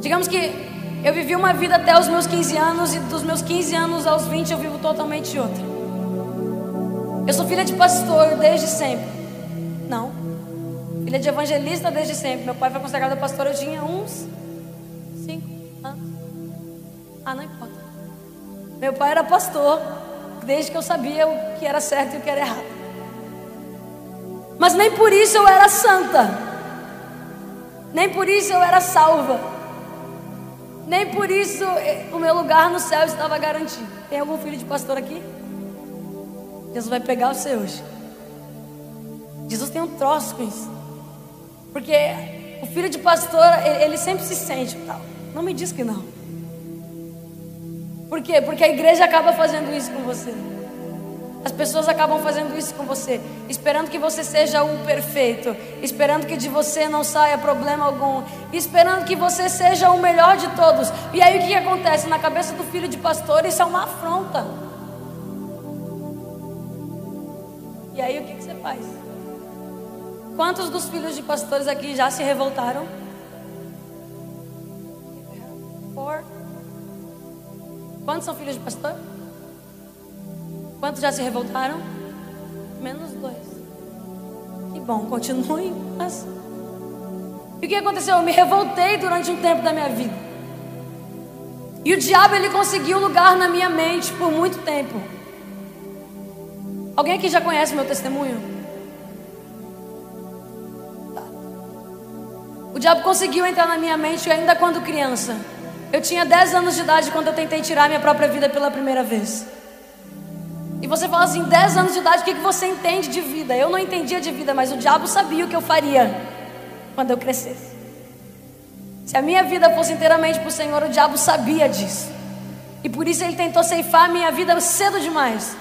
Digamos que eu vivi uma vida até os meus 15 anos e dos meus 15 anos aos 20 eu vivo totalmente outra. Eu sou filha de pastor desde sempre. Não. Filha de evangelista desde sempre. Meu pai foi consagrado pastor, eu tinha uns 5 anos. Ah, não importa. Meu pai era pastor desde que eu sabia o que era certo e o que era errado. Mas nem por isso eu era santa. Nem por isso eu era salva. Nem por isso eh, o meu lugar no céu estava garantido. Tem algum filho de pastor aqui? Jesus vai pegar você hoje. Jesus tem um troço com isso. Porque o filho de pastor, ele, sempre se sente tal. Não me diz que não. Por quê? Porque a igreja acaba fazendo isso com você. As pessoas acabam fazendo isso com você, esperando que você seja o perfeito, esperando que de você não saia problema algum, esperando que você seja o melhor de todos. E aí o que, acontece? Na cabeça do filho de pastor, isso é uma afronta. E aí o que, você faz? Quantos dos filhos de pastores aqui já se revoltaram? Quantos são filhos de pastor? Quantos já se revoltaram? Menos dois. Que bom, continuem assim. E o que aconteceu? Eu me revoltei durante um tempo da minha vida. E o diabo ele conseguiu lugar na minha mente por muito tempo. Alguém aqui já conhece meu testemunho? O diabo conseguiu entrar na minha mente ainda quando criança. Eu tinha 10 anos de idade quando eu tentei tirar minha própria vida pela primeira vez. E você fala assim, 10 anos de idade, o que, que você entende de vida? Eu não entendia de vida, mas o diabo sabia o que eu faria quando eu crescesse. Se a minha vida fosse inteiramente para o Senhor, o diabo sabia disso. E por isso ele tentou ceifar a minha vida cedo demais.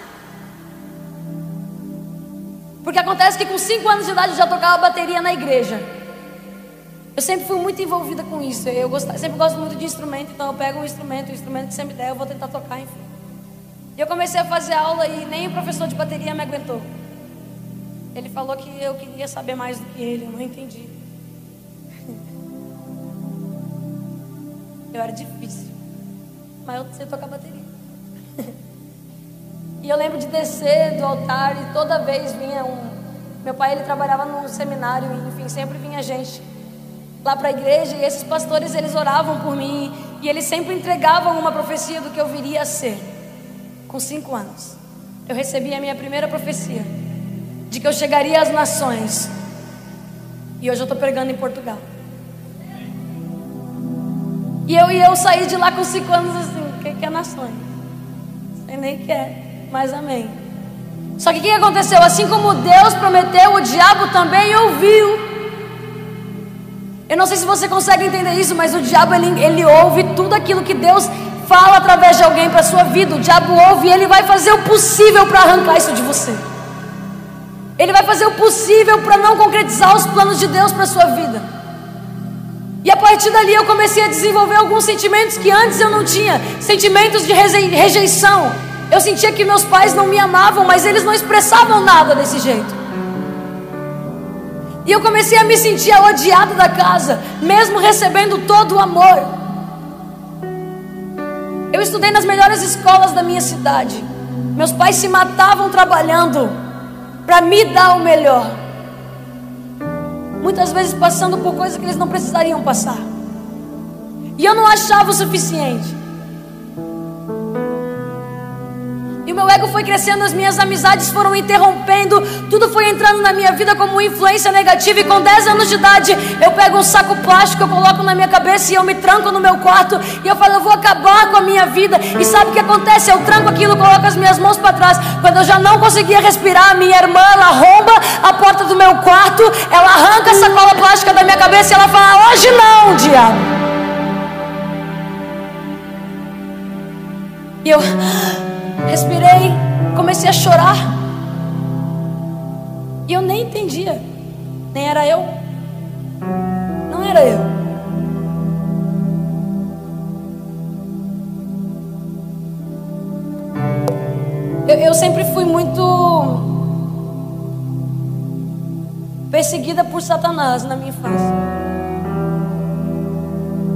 Porque acontece que com 5 anos de idade eu já tocava bateria na igreja. Eu sempre fui muito envolvida com isso. Eu sempre gosto muito de instrumento, então eu pego um instrumento, o instrumento que me der, eu vou tentar tocar, enfim. E eu comecei a fazer aula e nem o professor de bateria me aguentou. Ele falou que eu queria saber mais do que ele, eu não entendi. Eu era difícil, mas eu sei tocar bateria. E eu lembro de descer do altar e toda vez vinha um. Meu pai ele trabalhava num seminário, enfim, sempre vinha gente lá para a igreja e esses pastores eles oravam por mim e eles sempre entregavam uma profecia do que eu viria a ser com cinco anos, eu recebi a minha primeira profecia de que eu chegaria às nações. E hoje eu estou pregando em Portugal. E eu, e eu saí de lá com cinco anos assim, o que, que é nações? Sei nem que é, mas amém. Só que o que aconteceu? Assim como Deus prometeu, o diabo também ouviu. Eu não sei se você consegue entender isso, mas o diabo ele, ele ouve tudo aquilo que Deus fala através de alguém para a sua vida, o diabo ouve e ele vai fazer o possível para arrancar isso de você. Ele vai fazer o possível para não concretizar os planos de Deus para a sua vida. E a partir dali eu comecei a desenvolver alguns sentimentos que antes eu não tinha, sentimentos de rejeição. Eu sentia que meus pais não me amavam, mas eles não expressavam nada desse jeito. E eu comecei a me sentir odiado da casa, mesmo recebendo todo o amor. Eu estudei nas melhores escolas da minha cidade. Meus pais se matavam trabalhando para me dar o melhor. Muitas vezes passando por coisas que eles não precisariam passar. E eu não achava o suficiente. Meu ego foi crescendo, as minhas amizades foram interrompendo, tudo foi entrando na minha vida como influência negativa. E com 10 anos de idade, eu pego um saco plástico, eu coloco na minha cabeça e eu me tranco no meu quarto. E eu falo, eu vou acabar com a minha vida. E sabe o que acontece? Eu tranco aquilo, coloco as minhas mãos para trás. Quando eu já não conseguia respirar, minha irmã, ela arromba a porta do meu quarto, ela arranca a sacola plástica da minha cabeça e ela fala: Hoje não, diabo. E eu respirei, comecei a chorar. E eu nem entendia. Nem era eu. Não era eu. Eu, eu sempre fui muito perseguida por Satanás na minha infância.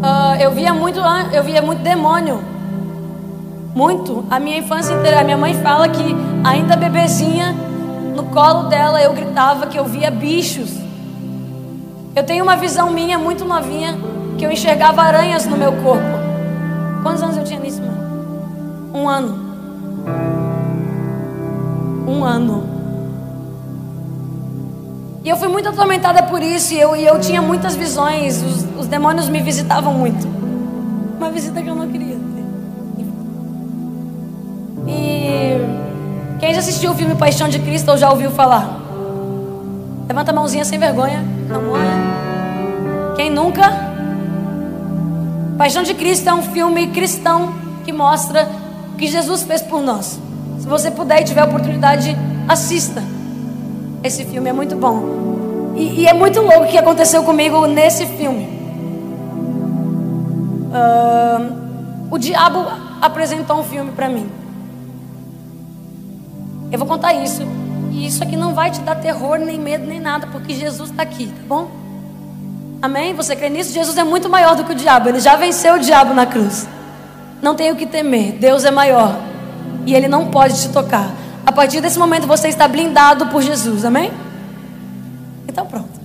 Uh, eu via muito, eu via muito demônio. Muito. A minha infância inteira. A minha mãe fala que ainda bebezinha, no colo dela eu gritava que eu via bichos. Eu tenho uma visão minha muito novinha que eu enxergava aranhas no meu corpo. Quantos anos eu tinha nisso, mãe? Um ano. Um ano. E eu fui muito atormentada por isso, e eu, e eu tinha muitas visões, os, os demônios me visitavam muito. Uma visita que eu não queria quem já assistiu o filme Paixão de Cristo ou já ouviu falar? Levanta a mãozinha sem vergonha. Amor. Quem nunca? Paixão de Cristo é um filme cristão que mostra o que Jesus fez por nós. Se você puder e tiver oportunidade, assista. Esse filme é muito bom. E, e é muito louco o que aconteceu comigo nesse filme. Uh, o diabo apresentou um filme para mim. Eu vou contar isso. E isso aqui não vai te dar terror, nem medo, nem nada, porque Jesus está aqui, tá bom? Amém? Você crê nisso? Jesus é muito maior do que o diabo. Ele já venceu o diabo na cruz. Não tem o que temer. Deus é maior. E ele não pode te tocar. A partir desse momento você está blindado por Jesus, amém? Então pronto.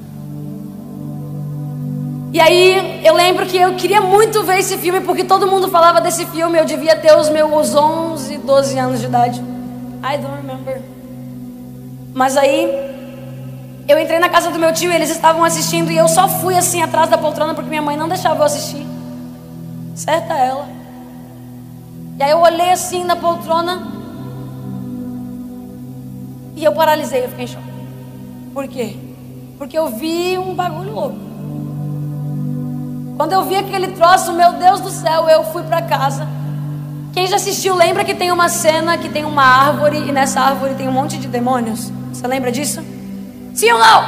E aí eu lembro que eu queria muito ver esse filme porque todo mundo falava desse filme. Eu devia ter os meus 11, 12 anos de idade. I don't remember. Mas aí eu entrei na casa do meu tio eles estavam assistindo e eu só fui assim atrás da poltrona porque minha mãe não deixava eu assistir. Certa ela. E aí eu olhei assim na poltrona e eu paralisei, eu fiquei em choque. Por quê? Porque eu vi um bagulho louco. Quando eu vi aquele troço, meu Deus do céu, eu fui para casa. Quem já assistiu lembra que tem uma cena que tem uma árvore e nessa árvore tem um monte de demônios? Você lembra disso? Sim ou não?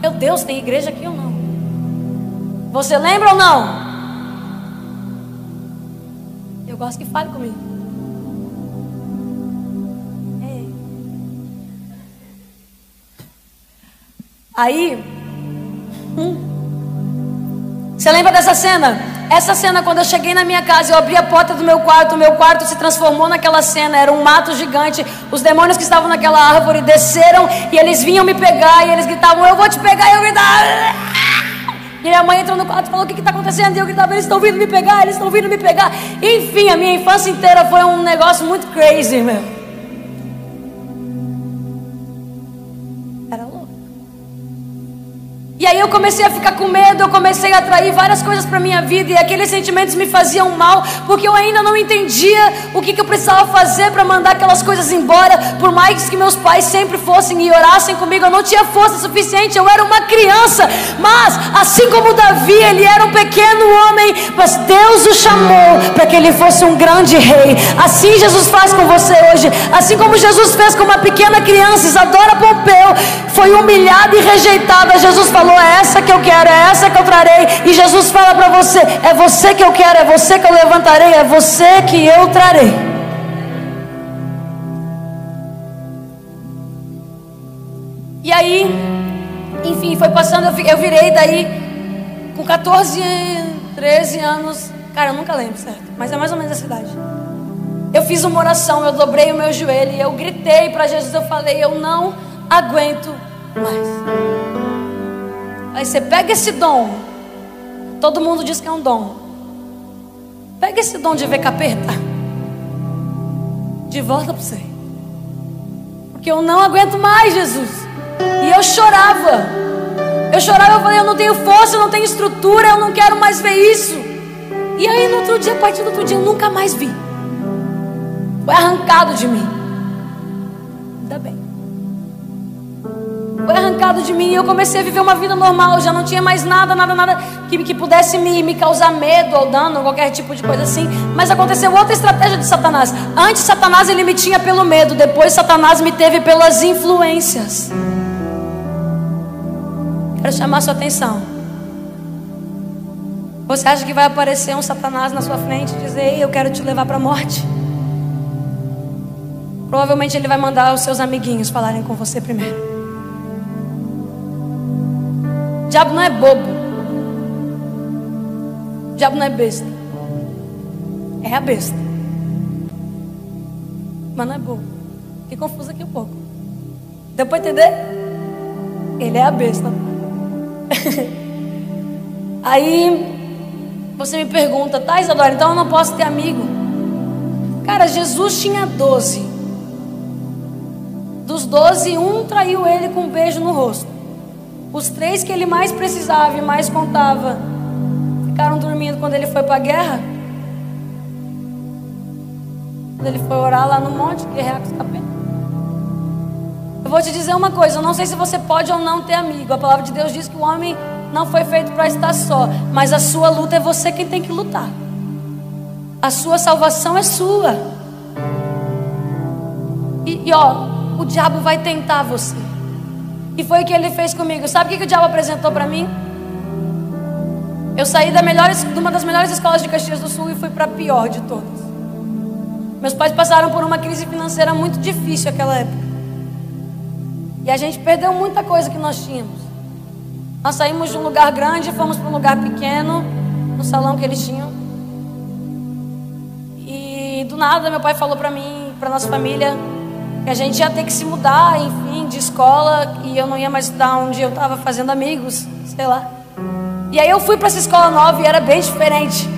Meu Deus, tem igreja aqui ou não? Você lembra ou não? Eu gosto que fale comigo. Aí, hum, você lembra dessa cena? Essa cena, quando eu cheguei na minha casa, eu abri a porta do meu quarto, o meu quarto se transformou naquela cena, era um mato gigante. Os demônios que estavam naquela árvore desceram e eles vinham me pegar e eles gritavam: Eu vou te pegar. E eu gritava. E minha mãe entrou no quarto e falou: O que está acontecendo? E eu gritava: Eles estão vindo me pegar, eles estão vindo me pegar. Enfim, a minha infância inteira foi um negócio muito crazy, meu. E aí eu comecei a ficar com medo, eu comecei a atrair várias coisas para minha vida e aqueles sentimentos me faziam mal, porque eu ainda não entendia o que, que eu precisava fazer para mandar aquelas coisas embora. Por mais que meus pais sempre fossem e orassem comigo, eu não tinha força suficiente, eu era uma criança. Mas assim como Davi, ele era um pequeno homem, mas Deus o chamou para que ele fosse um grande rei. Assim Jesus faz com você hoje, assim como Jesus fez com uma pequena criança, Isadora Pompeu, foi humilhada e rejeitada. Jesus falou é essa que eu quero, é essa que eu trarei. E Jesus fala para você: é você que eu quero, é você que eu levantarei, é você que eu trarei. E aí, enfim, foi passando, eu virei daí com 14, 13 anos. Cara, eu nunca lembro, certo? Mas é mais ou menos essa idade. Eu fiz uma oração, eu dobrei o meu joelho, eu gritei para Jesus, eu falei: Eu não aguento mais. Aí você pega esse dom. Todo mundo diz que é um dom. Pega esse dom de ver capeta. De volta para você. Porque eu não aguento mais, Jesus. E eu chorava. Eu chorava, eu falei, eu não tenho força, eu não tenho estrutura, eu não quero mais ver isso. E aí no outro dia, a partir do outro dia, eu nunca mais vi. Foi arrancado de mim. Foi arrancado de mim e eu comecei a viver uma vida normal. Já não tinha mais nada, nada, nada que, que pudesse me, me causar medo ou dano, qualquer tipo de coisa assim. Mas aconteceu outra estratégia de Satanás. Antes, Satanás ele me tinha pelo medo, depois, Satanás me teve pelas influências. Quero chamar sua atenção. Você acha que vai aparecer um Satanás na sua frente e dizer: Ei, eu quero te levar para a morte? Provavelmente ele vai mandar os seus amiguinhos falarem com você primeiro diabo não é bobo. O diabo não é besta. É a besta. Mas não é bobo. Fiquei confuso aqui um pouco. Deu para entender? Ele é a besta. Aí você me pergunta, tá Isadora, então eu não posso ter amigo. Cara, Jesus tinha doze. Dos doze, um traiu ele com um beijo no rosto. Os três que ele mais precisava e mais contava ficaram dormindo quando ele foi para a guerra. Quando ele foi orar lá no monte, guerrear com os capetas. Eu vou te dizer uma coisa, eu não sei se você pode ou não ter amigo. A palavra de Deus diz que o homem não foi feito para estar só, mas a sua luta é você quem tem que lutar. A sua salvação é sua. E, e ó, o diabo vai tentar você. E foi o que ele fez comigo. Sabe o que, o diabo apresentou para mim? Eu saí da melhor, de uma das melhores escolas de Caxias do Sul e fui para a pior de todas. Meus pais passaram por uma crise financeira muito difícil naquela época. E a gente perdeu muita coisa que nós tínhamos. Nós saímos de um lugar grande e fomos para um lugar pequeno, no salão que eles tinham. E do nada meu pai falou para mim, para nossa família, que a gente ia ter que se mudar, enfim, de escola e eu não ia mais estudar onde eu estava fazendo amigos, sei lá. E aí eu fui para essa escola nova e era bem diferente.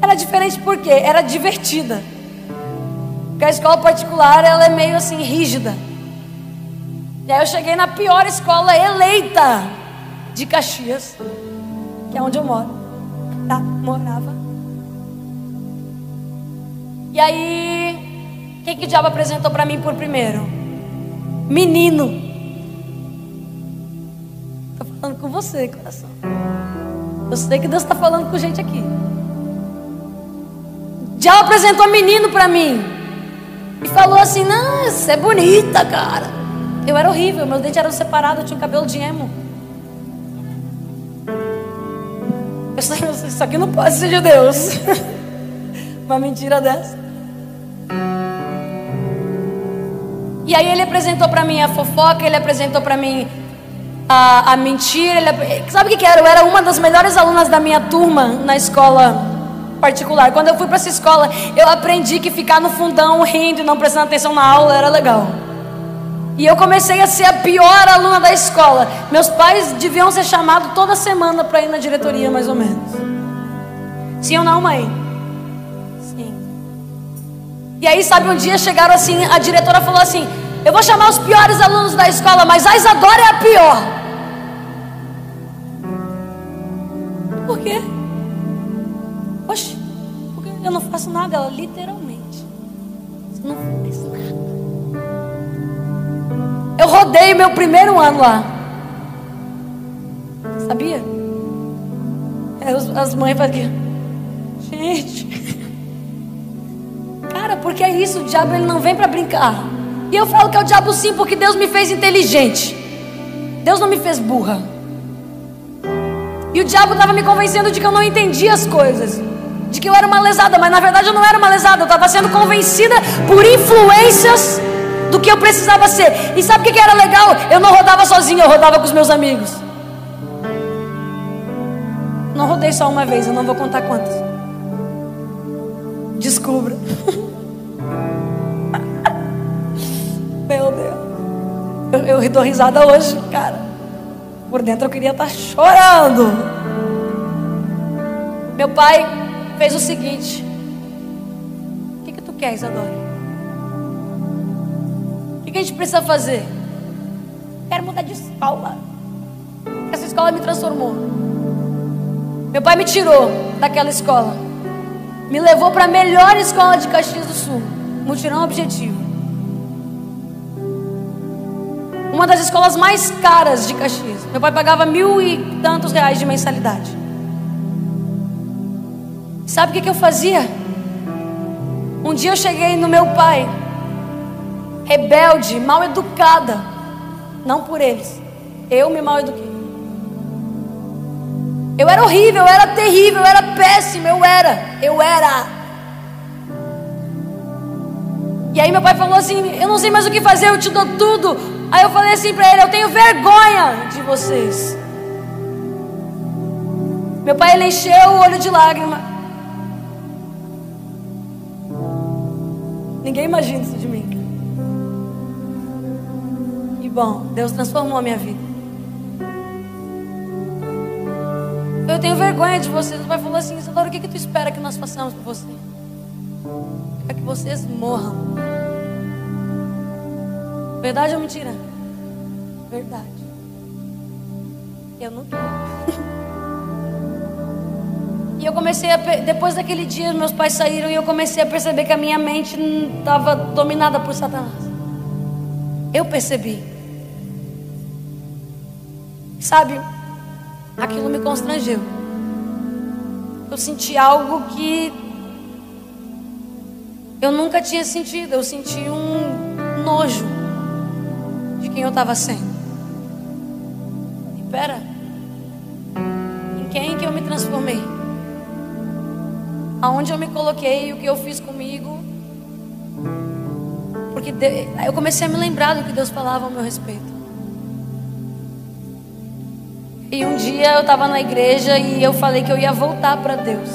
Era diferente porque era divertida. Porque a escola particular ela é meio assim rígida. E aí eu cheguei na pior escola eleita de Caxias, que é onde eu moro. Tá? Morava. E aí, o que, o diabo apresentou para mim por primeiro? Menino. Estou falando com você, coração. Eu sei que Deus está falando com gente aqui. O diabo apresentou menino para mim. E falou assim: Não, você é bonita, cara. Eu era horrível, meus dentes eram separados, eu tinha cabelo de emo. Eu sei, isso aqui não pode ser de Deus. Uma mentira dessa. E aí ele apresentou para mim a fofoca, ele apresentou para mim a, a mentira. Ele, sabe o que, que era? Eu era uma das melhores alunas da minha turma na escola particular. Quando eu fui para essa escola, eu aprendi que ficar no fundão rindo e não prestando atenção na aula era legal. E eu comecei a ser a pior aluna da escola. Meus pais deviam ser chamados toda semana para ir na diretoria, mais ou menos. Sim ou não, mãe? E aí, sabe, um dia chegaram assim, a diretora falou assim: Eu vou chamar os piores alunos da escola, mas a Isadora é a pior. Por quê? Oxe, porque eu não faço nada, ela literalmente. Você não faz nada. Eu rodei meu primeiro ano lá. Sabia? É, as mães faziam. Gente. Porque é isso, o diabo ele não vem para brincar. E eu falo que é o diabo sim, porque Deus me fez inteligente. Deus não me fez burra. E o diabo estava me convencendo de que eu não entendia as coisas. De que eu era uma lesada, mas na verdade eu não era uma lesada. Eu estava sendo convencida por influências do que eu precisava ser. E sabe o que era legal? Eu não rodava sozinho, eu rodava com os meus amigos. Não rodei só uma vez, eu não vou contar quantas. Descubra. Eu, eu dou risada hoje, cara. Por dentro eu queria estar chorando. Meu pai fez o seguinte: O que, que tu quer, Isadora? que a gente precisa fazer? Quero mudar de escola. Essa escola me transformou. Meu pai me tirou daquela escola. Me levou para a melhor escola de Caxias do Sul. Mutirão Objetivo. Uma das escolas mais caras de Caxias. Meu pai pagava mil e tantos reais de mensalidade. Sabe o que, eu fazia? Um dia eu cheguei no meu pai rebelde, mal educada. Não por eles. Eu me mal eduquei. Eu era horrível, eu era terrível, eu era péssimo, eu era, eu era. E aí meu pai falou assim: Eu não sei mais o que fazer, eu te dou tudo. Aí eu falei assim para ele: Eu tenho vergonha de vocês. Meu pai ele encheu o olho de lágrima. Ninguém imagina isso de mim. Que bom, Deus transformou a minha vida. Eu tenho vergonha de vocês. O pai falou assim: Isadora, o que, que tu espera que nós façamos por você? É que vocês morram. Verdade ou mentira? Verdade. Eu não quero. E eu comecei a. Depois daquele dia, meus pais saíram e eu comecei a perceber que a minha mente estava dominada por Satanás. Eu percebi. Sabe? Aquilo me constrangeu. Eu senti algo que eu nunca tinha sentido. Eu senti um nojo quem eu estava sendo. E pera, em quem que eu me transformei? Aonde eu me coloquei o que eu fiz comigo? Porque eu comecei a me lembrar do que Deus falava ao meu respeito. E um dia eu estava na igreja e eu falei que eu ia voltar para Deus.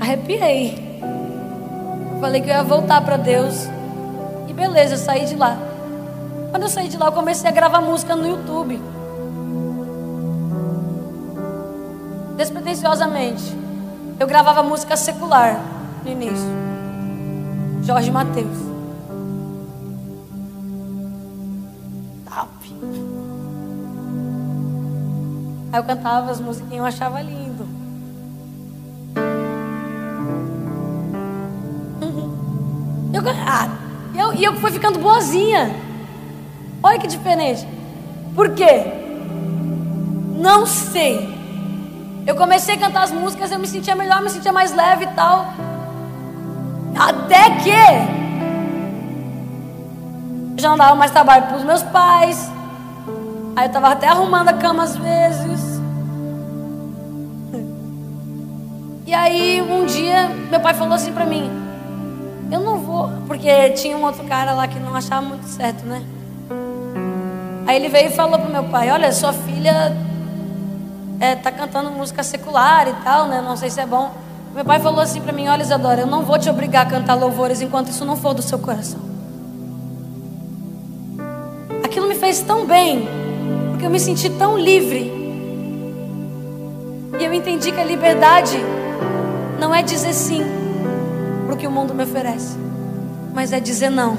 Arrepiei. Eu falei que eu ia voltar para Deus. E beleza, eu saí de lá. Quando eu saí de lá, eu comecei a gravar música no YouTube. Despretensiosamente. Eu gravava música secular no início. Jorge Mateus. Aí eu cantava as musiquinhas, eu achava lindo. Eu, ah, eu, e eu fui ficando boazinha. Olha que diferente. Por quê? Não sei. Eu comecei a cantar as músicas, eu me sentia melhor, me sentia mais leve e tal. Até que já não dava mais trabalho para os meus pais. Aí eu estava até arrumando a cama às vezes. E aí um dia meu pai falou assim para mim: Eu não vou, porque tinha um outro cara lá que não achava muito certo, né? Aí ele veio e falou pro meu pai: Olha, sua filha é, tá cantando música secular e tal, né? Não sei se é bom. Meu pai falou assim para mim: Olha, Isadora, eu não vou te obrigar a cantar louvores enquanto isso não for do seu coração. Aquilo me fez tão bem porque eu me senti tão livre. E eu entendi que a liberdade não é dizer sim para o que o mundo me oferece, mas é dizer não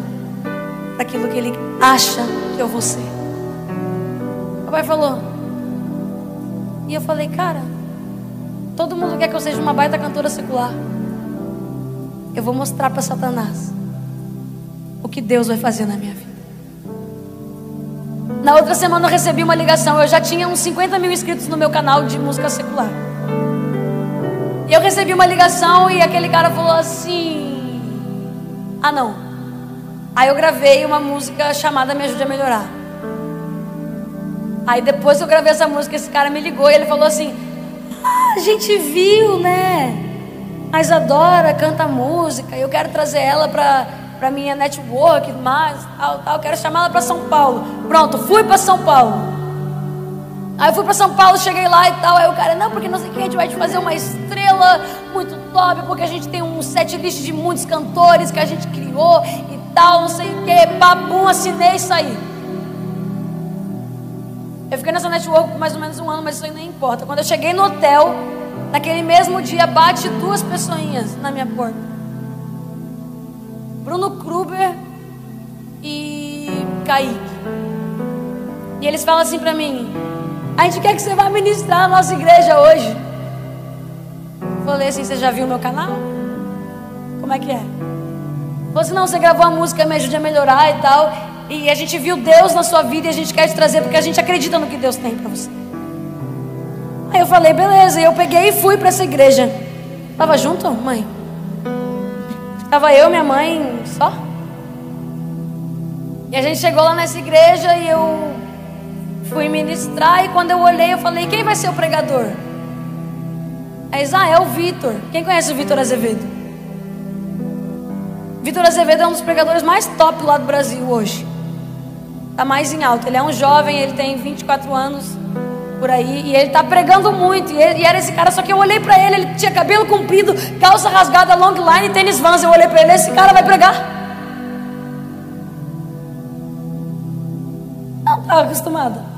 para aquilo que ele acha que eu vou ser. O pai falou, e eu falei, cara, todo mundo quer que eu seja uma baita cantora secular. Eu vou mostrar para Satanás o que Deus vai fazer na minha vida. Na outra semana eu recebi uma ligação. Eu já tinha uns 50 mil inscritos no meu canal de música secular. Eu recebi uma ligação e aquele cara falou assim: Ah, não. Aí eu gravei uma música chamada Me Ajude a Melhorar. Aí depois que eu gravei essa música, esse cara me ligou e ele falou assim: Ah, a gente viu, né? Mas adora, canta música. Eu quero trazer ela para para minha network, mais, tal, tal. Quero chamar ela para São Paulo. Pronto, fui para São Paulo. Aí eu fui para São Paulo, cheguei lá e tal. Aí o cara, não, porque não sei o que, a gente vai te fazer uma estrela muito top, porque a gente tem um set list de muitos cantores que a gente criou e tal, não sei o que. Babum, assinei e saí. Eu fiquei nessa network por mais ou menos um ano, mas isso aí nem importa. Quando eu cheguei no hotel, naquele mesmo dia, bate duas pessoinhas na minha porta. Bruno Kruber e Kaique. E eles falam assim para mim: A gente quer que você vá ministrar na nossa igreja hoje. Falei assim: Você já viu meu canal? Como é que é? Falei assim: Não, você gravou a música, me ajude a melhorar e tal. E a gente viu Deus na sua vida e a gente quer te trazer porque a gente acredita no que Deus tem para você. Aí eu falei: Beleza. E eu peguei e fui para essa igreja. Tava junto, mãe? Tava eu, minha mãe, só. E a gente chegou lá nessa igreja e eu fui ministrar e quando eu olhei eu falei, quem vai ser o pregador? É Israel Vitor. Quem conhece o Vitor Azevedo? Vitor Azevedo é um dos pregadores mais top lá do Brasil hoje. Tá mais em alto. Ele é um jovem, ele tem 24 anos. por aí e ele tá pregando muito. E, ele, e era esse cara, só que eu olhei para ele, ele tinha cabelo comprido, calça rasgada, long line tênis vans. Eu olhei para ele, esse cara vai pregar? Não estava acostumada.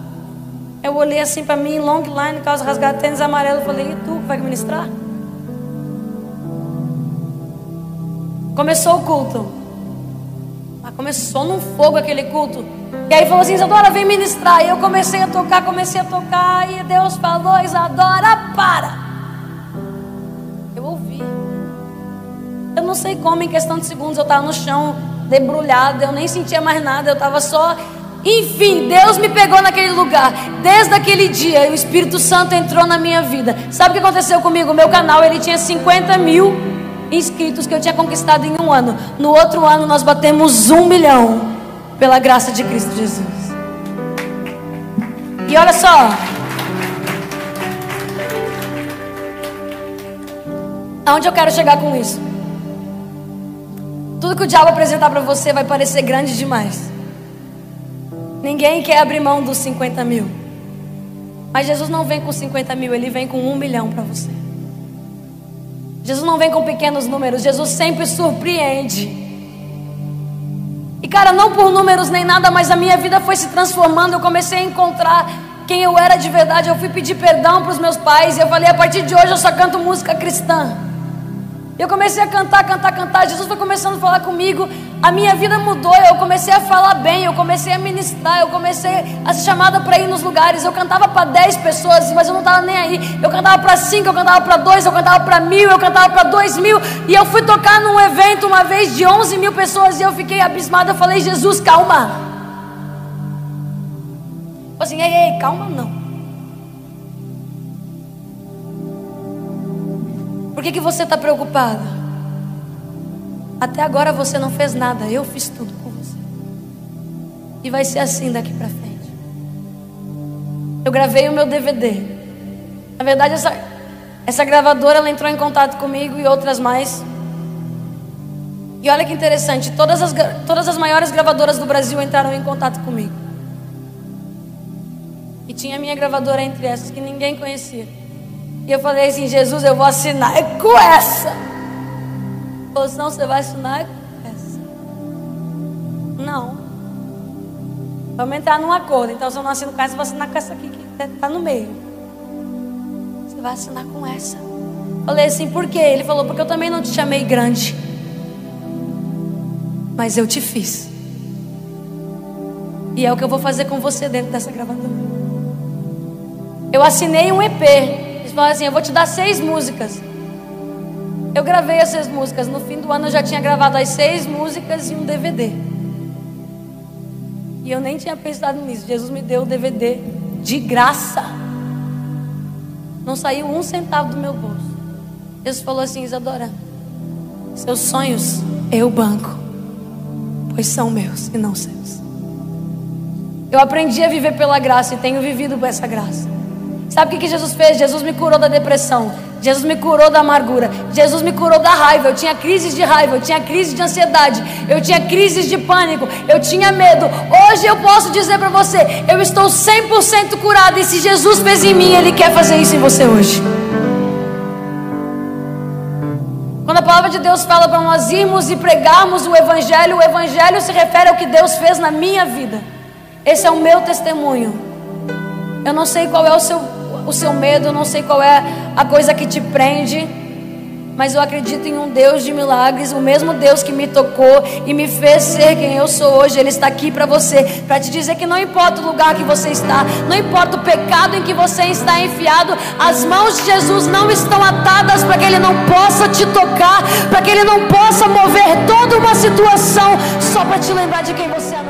Eu olhei assim para mim, long line, calça rasgada, tênis amarelo. Falei, e tu vai ministrar? Começou o culto. Mas começou num fogo aquele culto. E aí falou assim, Isadora, vem ministrar. E eu comecei a tocar, comecei a tocar. E Deus falou, Isadora, para. Eu ouvi. Eu não sei como, em questão de segundos, eu estava no chão, debrulhada. Eu nem sentia mais nada. Eu estava só. Enfim, Deus me pegou naquele lugar. Desde aquele dia, o Espírito Santo entrou na minha vida. Sabe o que aconteceu comigo? O meu canal, ele tinha 50 mil inscritos que eu tinha conquistado em um ano. No outro ano, nós batemos um milhão pela graça de Cristo Jesus. E olha só. Aonde eu quero chegar com isso? Tudo que o diabo apresentar para você vai parecer grande demais. Ninguém quer abrir mão dos 50 mil. Mas Jesus não vem com 50 mil, ele vem com um milhão para você. Jesus não vem com pequenos números, Jesus sempre surpreende. E cara, não por números nem nada, mas a minha vida foi se transformando. Eu comecei a encontrar quem eu era de verdade. Eu fui pedir perdão para os meus pais. E eu falei: a partir de hoje eu só canto música cristã. Eu comecei a cantar, cantar, cantar. Jesus foi começando a falar comigo. A minha vida mudou. Eu comecei a falar bem. Eu comecei a ministrar. Eu comecei a ser chamada para ir nos lugares. Eu cantava para 10 pessoas, mas eu não estava nem aí. Eu cantava para 5, eu cantava para 2, eu cantava para mil, eu cantava para 2 mil. E eu fui tocar num evento uma vez de 11 mil pessoas. E eu fiquei abismada. Eu falei: Jesus, calma. Eu assim, ei, ei, calma não. Por que, que você está preocupada? Até agora você não fez nada, eu fiz tudo por você. E vai ser assim daqui para frente. Eu gravei o meu DVD. Na verdade, essa, essa gravadora ela entrou em contato comigo e outras mais. E olha que interessante, todas as, todas as maiores gravadoras do Brasil entraram em contato comigo. E tinha minha gravadora entre essas que ninguém conhecia. E eu falei assim: Jesus, eu vou assinar é com essa. Ou senão você vai assinar com essa. Não. Vamos entrar num acordo. Então, se eu não assino com essa, eu vou assinar com essa aqui que está no meio. Você vai assinar com essa. Falei assim: por quê? Ele falou: porque eu também não te chamei grande. Mas eu te fiz. E é o que eu vou fazer com você dentro dessa gravadora. Eu assinei um EP falaram assim: Eu vou te dar seis músicas. Eu gravei as seis músicas. No fim do ano eu já tinha gravado as seis músicas e um DVD. E eu nem tinha pensado nisso. Jesus me deu o DVD de graça. Não saiu um centavo do meu bolso. Jesus falou assim: Isadora, seus sonhos eu banco, pois são meus e não seus. Eu aprendi a viver pela graça e tenho vivido por essa graça. Sabe o que Jesus fez? Jesus me curou da depressão. Jesus me curou da amargura. Jesus me curou da raiva. Eu tinha crises de raiva. Eu tinha crises de ansiedade. Eu tinha crises de pânico. Eu tinha medo. Hoje eu posso dizer para você: eu estou 100% curado. E se Jesus fez em mim, Ele quer fazer isso em você hoje. Quando a palavra de Deus fala para nós irmos e pregarmos o Evangelho, o Evangelho se refere ao que Deus fez na minha vida. Esse é o meu testemunho. Eu não sei qual é o seu o seu medo, não sei qual é a coisa que te prende, mas eu acredito em um Deus de milagres, o mesmo Deus que me tocou e me fez ser quem eu sou hoje. Ele está aqui para você, para te dizer que não importa o lugar que você está, não importa o pecado em que você está enfiado, as mãos de Jesus não estão atadas para que ele não possa te tocar, para que ele não possa mover toda uma situação só para te lembrar de quem você é.